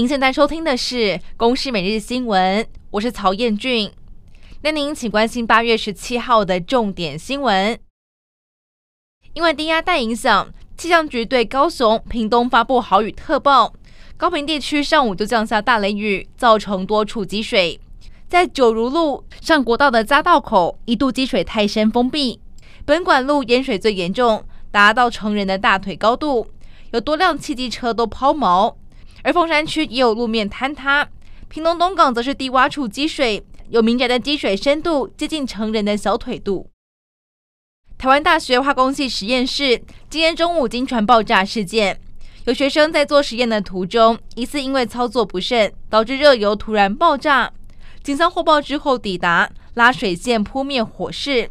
您现在收听的是《公视每日新闻》，我是曹彦俊。那您请关心八月十七号的重点新闻。因为低压带影响，气象局对高雄、屏东发布豪雨特报，高屏地区上午就降下大雷雨，造成多处积水。在九如路上国道的匝道口一度积水太深封闭，本管路淹水最严重，达到成人的大腿高度，有多辆汽机车都抛锚。而凤山区也有路面坍塌，屏东东港则是低洼处积水，有民宅的积水深度接近成人的小腿肚。台湾大学化工系实验室今天中午惊传爆炸事件，有学生在做实验的途中，疑似因为操作不慎，导致热油突然爆炸。警方获报之后抵达，拉水线扑灭火势。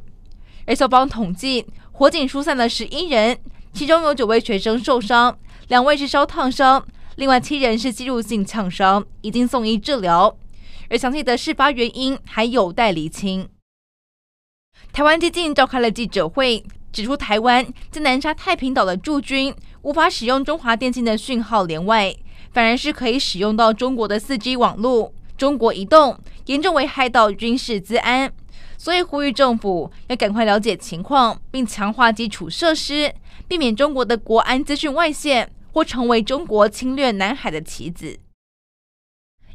而消防统计，火警疏散了十一人，其中有九位学生受伤，两位是烧烫伤。另外七人是吸入性呛伤，已经送医治疗，而详细的事发原因还有待厘清。台湾基进召开了记者会，指出台湾在南沙太平岛的驻军无法使用中华电信的讯号连外，反而是可以使用到中国的四 G 网络。中国移动严重危害到军事资安，所以呼吁政府要赶快了解情况，并强化基础设施，避免中国的国安资讯外泄。或成为中国侵略南海的棋子。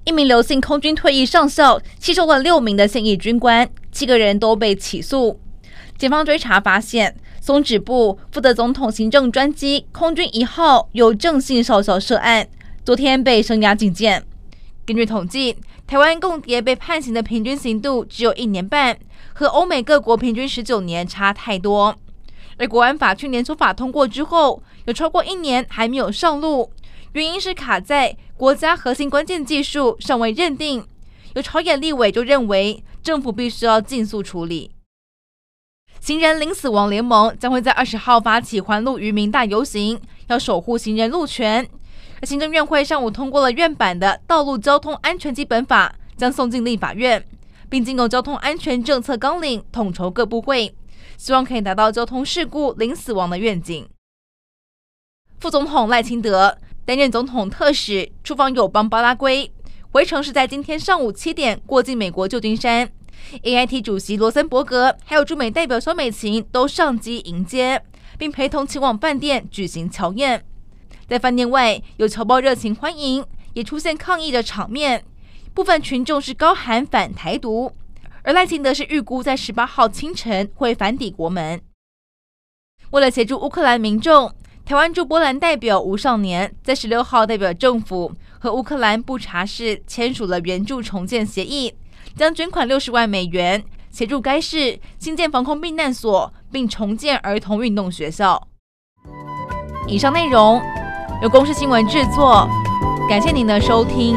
一名刘姓空军退役上校吸收了六名的现役军官，七个人都被起诉。警方追查发现，松指部负责总统行政专机空军一号有郑姓少校涉案，昨天被声押进监。根据统计，台湾共谍被判刑的平均刑度只有一年半，和欧美各国平均十九年差太多。而国安法去年修法通过之后，有超过一年还没有上路，原因是卡在国家核心关键技术尚未认定。有朝野立委就认为，政府必须要尽速处理。行人零死亡联盟将会在二十号发起环路渔民大游行，要守护行人路权。而行政院会上午通过了院版的《道路交通安全基本法》，将送进立法院，并经由交通安全政策纲领统筹各部会。希望可以达到交通事故零死亡的愿景。副总统赖清德担任总统特使出访友邦巴拉圭，回程是在今天上午七点过境美国旧金山。AIT 主席罗森伯格还有驻美代表萧美琴都上机迎接，并陪同前往饭店举行乔宴。在饭店外有侨胞热情欢迎，也出现抗议的场面，部分群众是高喊反台独。而赖清德是预估在十八号清晨会返抵国门。为了协助乌克兰民众，台湾驻波兰代表吴少年在十六号代表政府和乌克兰布查市签署了援助重建协议，将捐款六十万美元协助该市新建防空避难所，并重建儿童运动学校。以上内容由公视新闻制作，感谢您的收听。